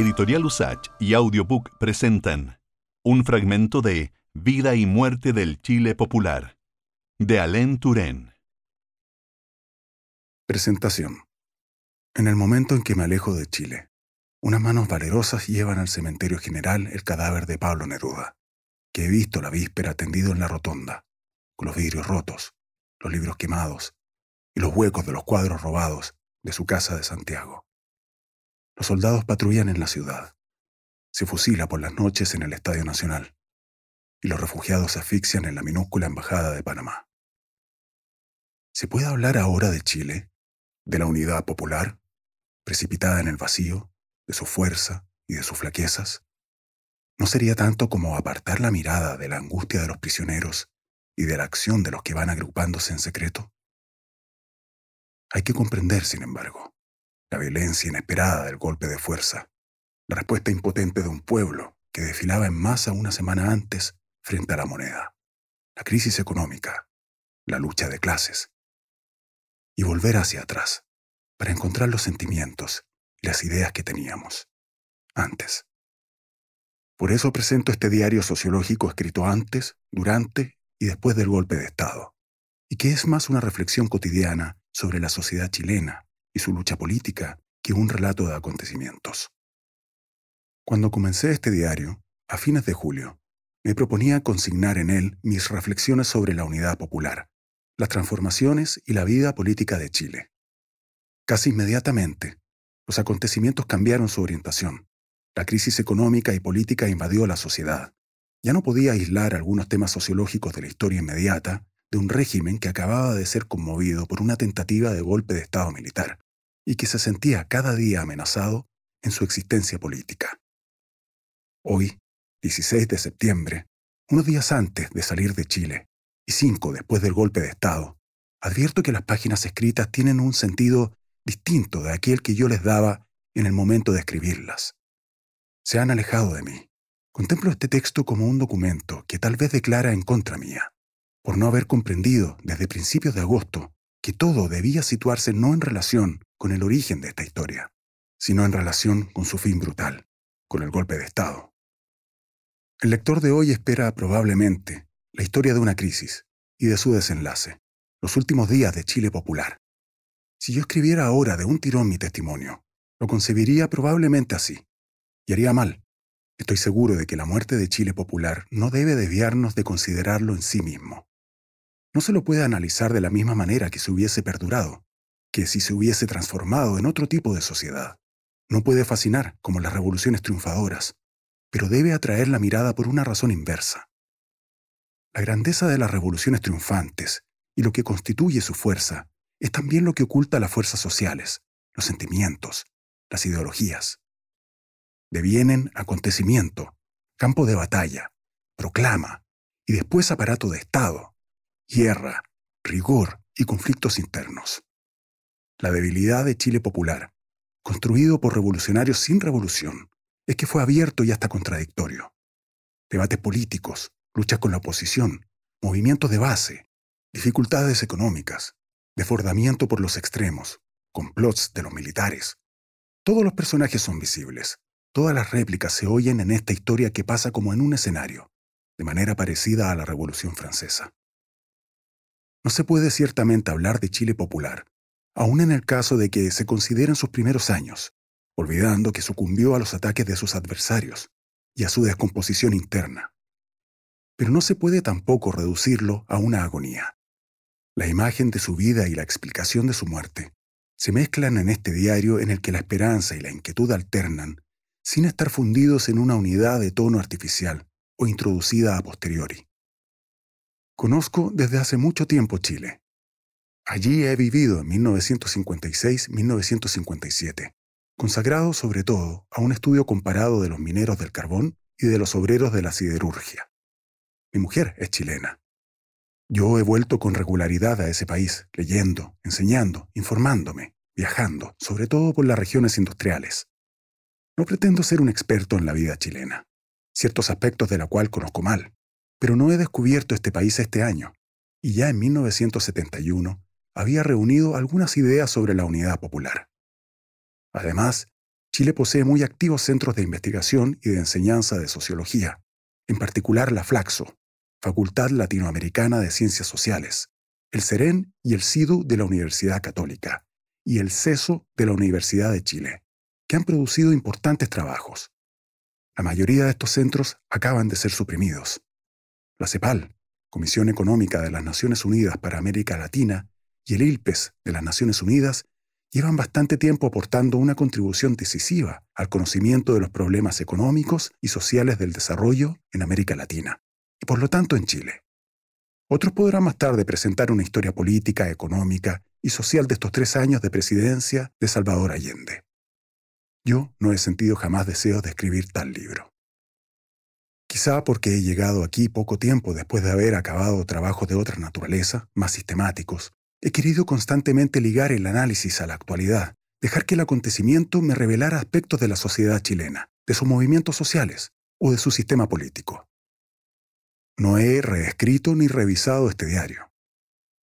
Editorial Usach y Audiobook presentan un fragmento de Vida y muerte del Chile popular, de Alain Turén. Presentación. En el momento en que me alejo de Chile, unas manos valerosas llevan al cementerio general el cadáver de Pablo Neruda, que he visto la víspera tendido en la rotonda, con los vidrios rotos, los libros quemados y los huecos de los cuadros robados de su casa de Santiago. Los soldados patrullan en la ciudad. Se fusila por las noches en el Estadio Nacional. Y los refugiados se asfixian en la minúscula Embajada de Panamá. ¿Se puede hablar ahora de Chile? ¿De la unidad popular? Precipitada en el vacío, de su fuerza y de sus flaquezas. ¿No sería tanto como apartar la mirada de la angustia de los prisioneros y de la acción de los que van agrupándose en secreto? Hay que comprender, sin embargo, la violencia inesperada del golpe de fuerza, la respuesta impotente de un pueblo que desfilaba en masa una semana antes frente a la moneda, la crisis económica, la lucha de clases, y volver hacia atrás para encontrar los sentimientos y las ideas que teníamos antes. Por eso presento este diario sociológico escrito antes, durante y después del golpe de Estado, y que es más una reflexión cotidiana sobre la sociedad chilena y su lucha política que un relato de acontecimientos. Cuando comencé este diario, a fines de julio, me proponía consignar en él mis reflexiones sobre la unidad popular, las transformaciones y la vida política de Chile. Casi inmediatamente, los acontecimientos cambiaron su orientación. La crisis económica y política invadió la sociedad. Ya no podía aislar algunos temas sociológicos de la historia inmediata de un régimen que acababa de ser conmovido por una tentativa de golpe de Estado militar y que se sentía cada día amenazado en su existencia política. Hoy, 16 de septiembre, unos días antes de salir de Chile y cinco después del golpe de Estado, advierto que las páginas escritas tienen un sentido distinto de aquel que yo les daba en el momento de escribirlas. Se han alejado de mí. Contemplo este texto como un documento que tal vez declara en contra mía por no haber comprendido desde principios de agosto que todo debía situarse no en relación con el origen de esta historia, sino en relación con su fin brutal, con el golpe de Estado. El lector de hoy espera probablemente la historia de una crisis y de su desenlace, los últimos días de Chile popular. Si yo escribiera ahora de un tirón mi testimonio, lo concebiría probablemente así, y haría mal. Estoy seguro de que la muerte de Chile popular no debe desviarnos de considerarlo en sí mismo no se lo puede analizar de la misma manera que si hubiese perdurado, que si se hubiese transformado en otro tipo de sociedad. No puede fascinar como las revoluciones triunfadoras, pero debe atraer la mirada por una razón inversa. La grandeza de las revoluciones triunfantes y lo que constituye su fuerza es también lo que oculta las fuerzas sociales, los sentimientos, las ideologías. Devienen acontecimiento, campo de batalla, proclama y después aparato de Estado, guerra, rigor y conflictos internos. La debilidad de Chile popular, construido por revolucionarios sin revolución, es que fue abierto y hasta contradictorio. Debates políticos, luchas con la oposición, movimientos de base, dificultades económicas, desbordamiento por los extremos, complots de los militares. Todos los personajes son visibles, todas las réplicas se oyen en esta historia que pasa como en un escenario, de manera parecida a la Revolución Francesa. No se puede ciertamente hablar de Chile popular, aun en el caso de que se consideren sus primeros años, olvidando que sucumbió a los ataques de sus adversarios y a su descomposición interna. Pero no se puede tampoco reducirlo a una agonía. La imagen de su vida y la explicación de su muerte se mezclan en este diario en el que la esperanza y la inquietud alternan, sin estar fundidos en una unidad de tono artificial o introducida a posteriori. Conozco desde hace mucho tiempo Chile. Allí he vivido en 1956-1957, consagrado sobre todo a un estudio comparado de los mineros del carbón y de los obreros de la siderurgia. Mi mujer es chilena. Yo he vuelto con regularidad a ese país, leyendo, enseñando, informándome, viajando, sobre todo por las regiones industriales. No pretendo ser un experto en la vida chilena, ciertos aspectos de la cual conozco mal, pero no he descubierto este país este año, y ya en 1971 había reunido algunas ideas sobre la unidad popular. Además, Chile posee muy activos centros de investigación y de enseñanza de sociología, en particular la Flaxo, Facultad Latinoamericana de Ciencias Sociales, el CEREN y el CIDU de la Universidad Católica, y el CESO de la Universidad de Chile, que han producido importantes trabajos. La mayoría de estos centros acaban de ser suprimidos. La CEPAL, Comisión Económica de las Naciones Unidas para América Latina, y el ILPES de las Naciones Unidas llevan bastante tiempo aportando una contribución decisiva al conocimiento de los problemas económicos y sociales del desarrollo en América Latina, y por lo tanto en Chile. Otros podrán más tarde presentar una historia política, económica y social de estos tres años de presidencia de Salvador Allende. Yo no he sentido jamás deseos de escribir tal libro. Quizá porque he llegado aquí poco tiempo después de haber acabado trabajos de otra naturaleza, más sistemáticos, he querido constantemente ligar el análisis a la actualidad, dejar que el acontecimiento me revelara aspectos de la sociedad chilena, de sus movimientos sociales o de su sistema político. No he reescrito ni revisado este diario.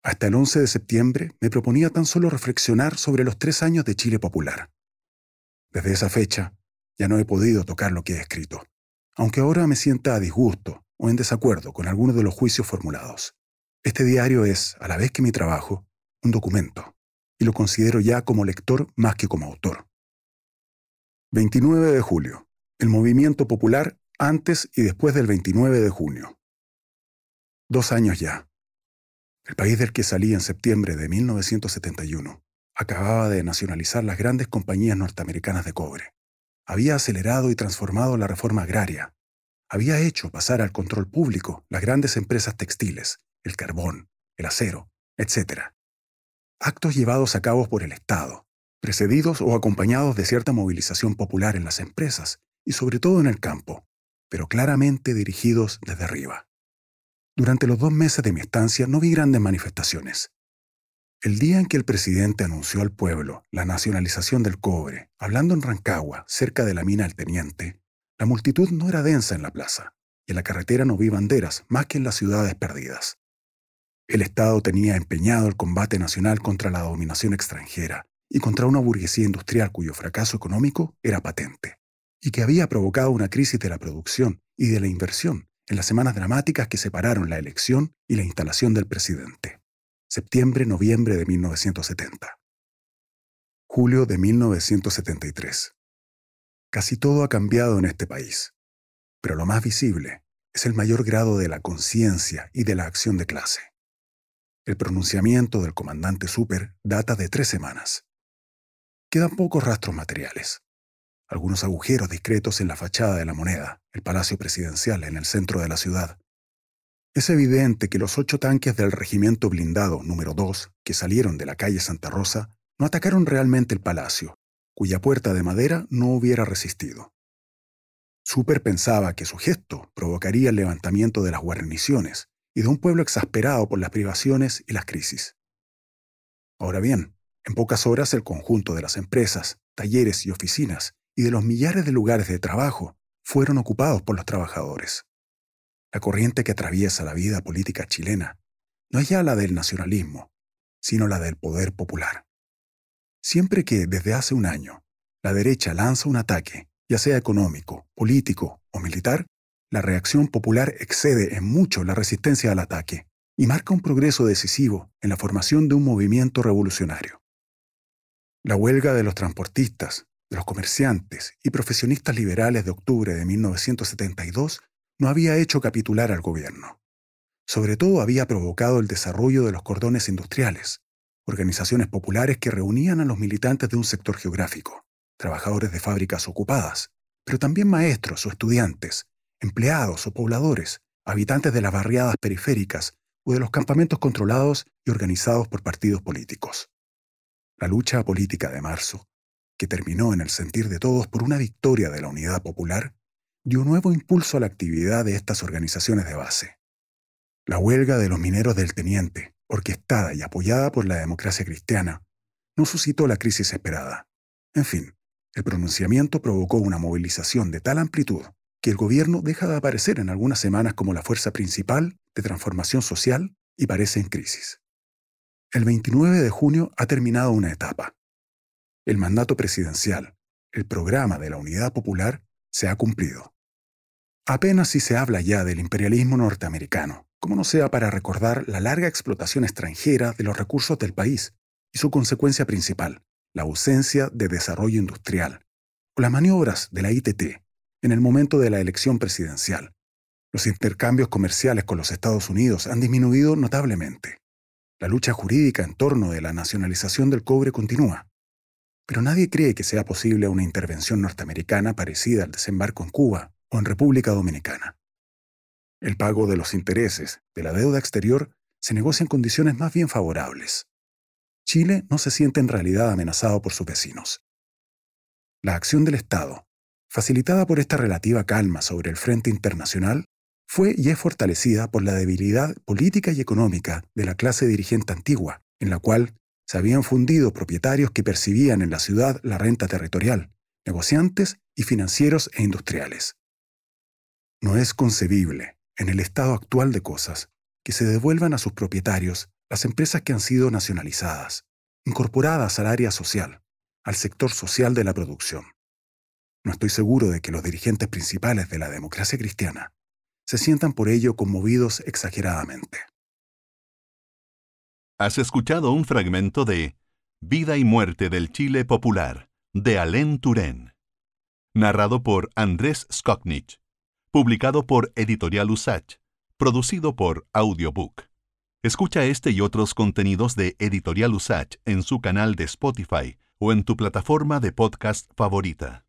Hasta el 11 de septiembre me proponía tan solo reflexionar sobre los tres años de Chile popular. Desde esa fecha, ya no he podido tocar lo que he escrito aunque ahora me sienta a disgusto o en desacuerdo con algunos de los juicios formulados. Este diario es, a la vez que mi trabajo, un documento, y lo considero ya como lector más que como autor. 29 de julio. El movimiento popular antes y después del 29 de junio. Dos años ya. El país del que salí en septiembre de 1971 acababa de nacionalizar las grandes compañías norteamericanas de cobre había acelerado y transformado la reforma agraria, había hecho pasar al control público las grandes empresas textiles, el carbón, el acero, etc. Actos llevados a cabo por el Estado, precedidos o acompañados de cierta movilización popular en las empresas y sobre todo en el campo, pero claramente dirigidos desde arriba. Durante los dos meses de mi estancia no vi grandes manifestaciones, el día en que el presidente anunció al pueblo la nacionalización del cobre, hablando en Rancagua, cerca de la mina del Teniente, la multitud no era densa en la plaza, y en la carretera no vi banderas más que en las ciudades perdidas. El Estado tenía empeñado el combate nacional contra la dominación extranjera y contra una burguesía industrial cuyo fracaso económico era patente, y que había provocado una crisis de la producción y de la inversión en las semanas dramáticas que separaron la elección y la instalación del presidente septiembre-noviembre de 1970. Julio de 1973. Casi todo ha cambiado en este país, pero lo más visible es el mayor grado de la conciencia y de la acción de clase. El pronunciamiento del comandante Super data de tres semanas. Quedan pocos rastros materiales. Algunos agujeros discretos en la fachada de la moneda, el Palacio Presidencial en el centro de la ciudad, es evidente que los ocho tanques del regimiento blindado número 2 que salieron de la calle Santa Rosa no atacaron realmente el palacio, cuya puerta de madera no hubiera resistido. Super pensaba que su gesto provocaría el levantamiento de las guarniciones y de un pueblo exasperado por las privaciones y las crisis. Ahora bien, en pocas horas el conjunto de las empresas, talleres y oficinas y de los millares de lugares de trabajo fueron ocupados por los trabajadores. La corriente que atraviesa la vida política chilena no es ya la del nacionalismo, sino la del poder popular. Siempre que, desde hace un año, la derecha lanza un ataque, ya sea económico, político o militar, la reacción popular excede en mucho la resistencia al ataque y marca un progreso decisivo en la formación de un movimiento revolucionario. La huelga de los transportistas, de los comerciantes y profesionistas liberales de octubre de 1972 no había hecho capitular al gobierno. Sobre todo había provocado el desarrollo de los cordones industriales, organizaciones populares que reunían a los militantes de un sector geográfico, trabajadores de fábricas ocupadas, pero también maestros o estudiantes, empleados o pobladores, habitantes de las barriadas periféricas o de los campamentos controlados y organizados por partidos políticos. La lucha política de marzo, que terminó en el sentir de todos por una victoria de la unidad popular, dio nuevo impulso a la actividad de estas organizaciones de base. La huelga de los mineros del Teniente, orquestada y apoyada por la democracia cristiana, no suscitó la crisis esperada. En fin, el pronunciamiento provocó una movilización de tal amplitud que el gobierno deja de aparecer en algunas semanas como la fuerza principal de transformación social y parece en crisis. El 29 de junio ha terminado una etapa. El mandato presidencial, el programa de la Unidad Popular se ha cumplido. Apenas si se habla ya del imperialismo norteamericano, como no sea para recordar la larga explotación extranjera de los recursos del país y su consecuencia principal, la ausencia de desarrollo industrial, o las maniobras de la ITT en el momento de la elección presidencial. Los intercambios comerciales con los Estados Unidos han disminuido notablemente. La lucha jurídica en torno de la nacionalización del cobre continúa. Pero nadie cree que sea posible una intervención norteamericana parecida al desembarco en Cuba o en República Dominicana. El pago de los intereses de la deuda exterior se negocia en condiciones más bien favorables. Chile no se siente en realidad amenazado por sus vecinos. La acción del Estado, facilitada por esta relativa calma sobre el frente internacional, fue y es fortalecida por la debilidad política y económica de la clase dirigente antigua, en la cual se habían fundido propietarios que percibían en la ciudad la renta territorial, negociantes y financieros e industriales. No es concebible, en el estado actual de cosas, que se devuelvan a sus propietarios las empresas que han sido nacionalizadas, incorporadas al área social, al sector social de la producción. No estoy seguro de que los dirigentes principales de la democracia cristiana se sientan por ello conmovidos exageradamente. Has escuchado un fragmento de Vida y muerte del Chile popular, de Alain Turén, narrado por Andrés Skoknich, publicado por Editorial Usach, producido por Audiobook. Escucha este y otros contenidos de Editorial Usach en su canal de Spotify o en tu plataforma de podcast favorita.